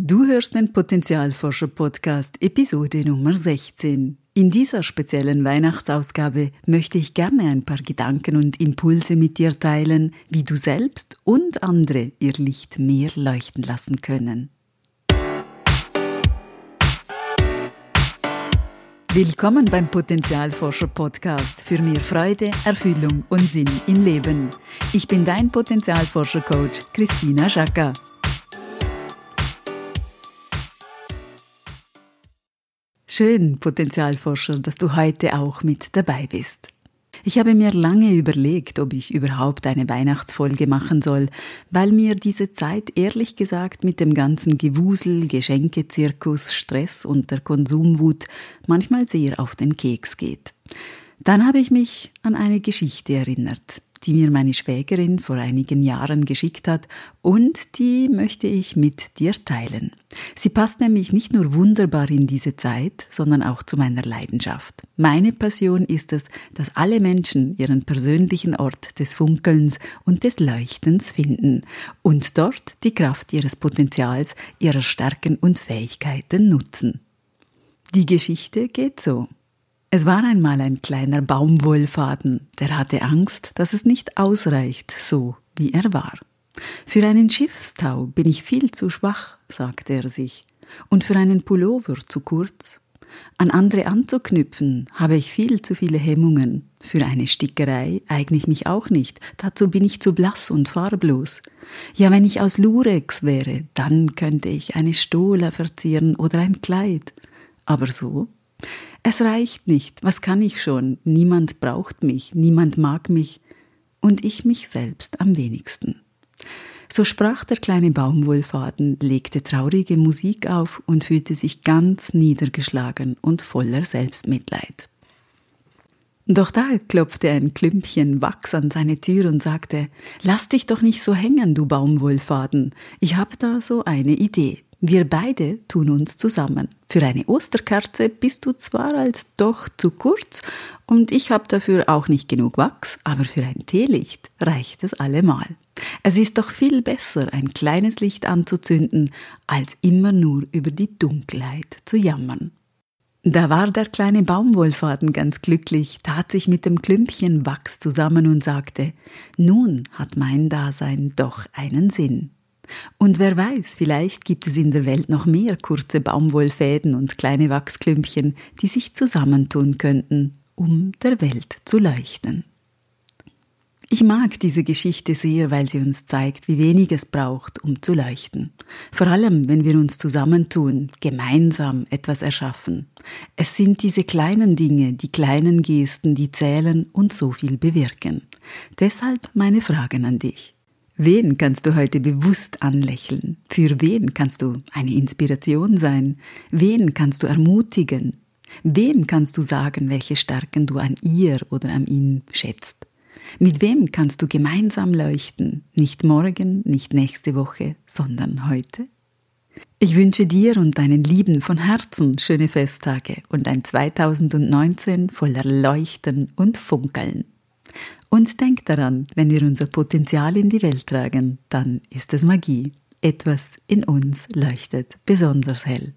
Du hörst den Potenzialforscher Podcast Episode Nummer 16. In dieser speziellen Weihnachtsausgabe möchte ich gerne ein paar Gedanken und Impulse mit dir teilen, wie du selbst und andere ihr Licht mehr leuchten lassen können. Willkommen beim Potenzialforscher Podcast für mehr Freude, Erfüllung und Sinn im Leben. Ich bin dein Potenzialforscher Coach Christina Schacker. Schön, Potenzialforscher, dass du heute auch mit dabei bist. Ich habe mir lange überlegt, ob ich überhaupt eine Weihnachtsfolge machen soll, weil mir diese Zeit ehrlich gesagt mit dem ganzen Gewusel, Geschenkezirkus, Stress und der Konsumwut manchmal sehr auf den Keks geht. Dann habe ich mich an eine Geschichte erinnert die mir meine Schwägerin vor einigen Jahren geschickt hat und die möchte ich mit dir teilen. Sie passt nämlich nicht nur wunderbar in diese Zeit, sondern auch zu meiner Leidenschaft. Meine Passion ist es, dass alle Menschen ihren persönlichen Ort des Funkelns und des Leuchtens finden und dort die Kraft ihres Potenzials, ihrer Stärken und Fähigkeiten nutzen. Die Geschichte geht so. Es war einmal ein kleiner Baumwollfaden, der hatte Angst, dass es nicht ausreicht, so wie er war. Für einen Schiffstau bin ich viel zu schwach, sagte er sich, und für einen Pullover zu kurz. An andere anzuknüpfen habe ich viel zu viele Hemmungen. Für eine Stickerei eigne ich mich auch nicht, dazu bin ich zu blass und farblos. Ja, wenn ich aus Lurex wäre, dann könnte ich eine Stola verzieren oder ein Kleid. Aber so es reicht nicht, was kann ich schon? Niemand braucht mich, niemand mag mich und ich mich selbst am wenigsten. So sprach der kleine Baumwollfaden, legte traurige Musik auf und fühlte sich ganz niedergeschlagen und voller Selbstmitleid. Doch da klopfte ein Klümpchen Wachs an seine Tür und sagte, Lass dich doch nicht so hängen, du Baumwollfaden, ich hab da so eine Idee. Wir beide tun uns zusammen. Für eine Osterkerze bist du zwar als doch zu kurz und ich habe dafür auch nicht genug Wachs, aber für ein Teelicht reicht es allemal. Es ist doch viel besser, ein kleines Licht anzuzünden, als immer nur über die Dunkelheit zu jammern. Da war der kleine Baumwollfaden ganz glücklich, tat sich mit dem Klümpchen Wachs zusammen und sagte, nun hat mein Dasein doch einen Sinn. Und wer weiß, vielleicht gibt es in der Welt noch mehr kurze Baumwollfäden und kleine Wachsklümpchen, die sich zusammentun könnten, um der Welt zu leuchten. Ich mag diese Geschichte sehr, weil sie uns zeigt, wie wenig es braucht, um zu leuchten. Vor allem, wenn wir uns zusammentun, gemeinsam etwas erschaffen. Es sind diese kleinen Dinge, die kleinen Gesten, die zählen und so viel bewirken. Deshalb meine Fragen an dich. Wen kannst du heute bewusst anlächeln? Für wen kannst du eine Inspiration sein? Wen kannst du ermutigen? Wem kannst du sagen, welche Stärken du an ihr oder an ihm schätzt? Mit wem kannst du gemeinsam leuchten? Nicht morgen, nicht nächste Woche, sondern heute? Ich wünsche dir und deinen Lieben von Herzen schöne Festtage und ein 2019 voller Leuchten und Funkeln. Und denk daran, wenn wir unser Potenzial in die Welt tragen, dann ist es Magie. Etwas in uns leuchtet besonders hell.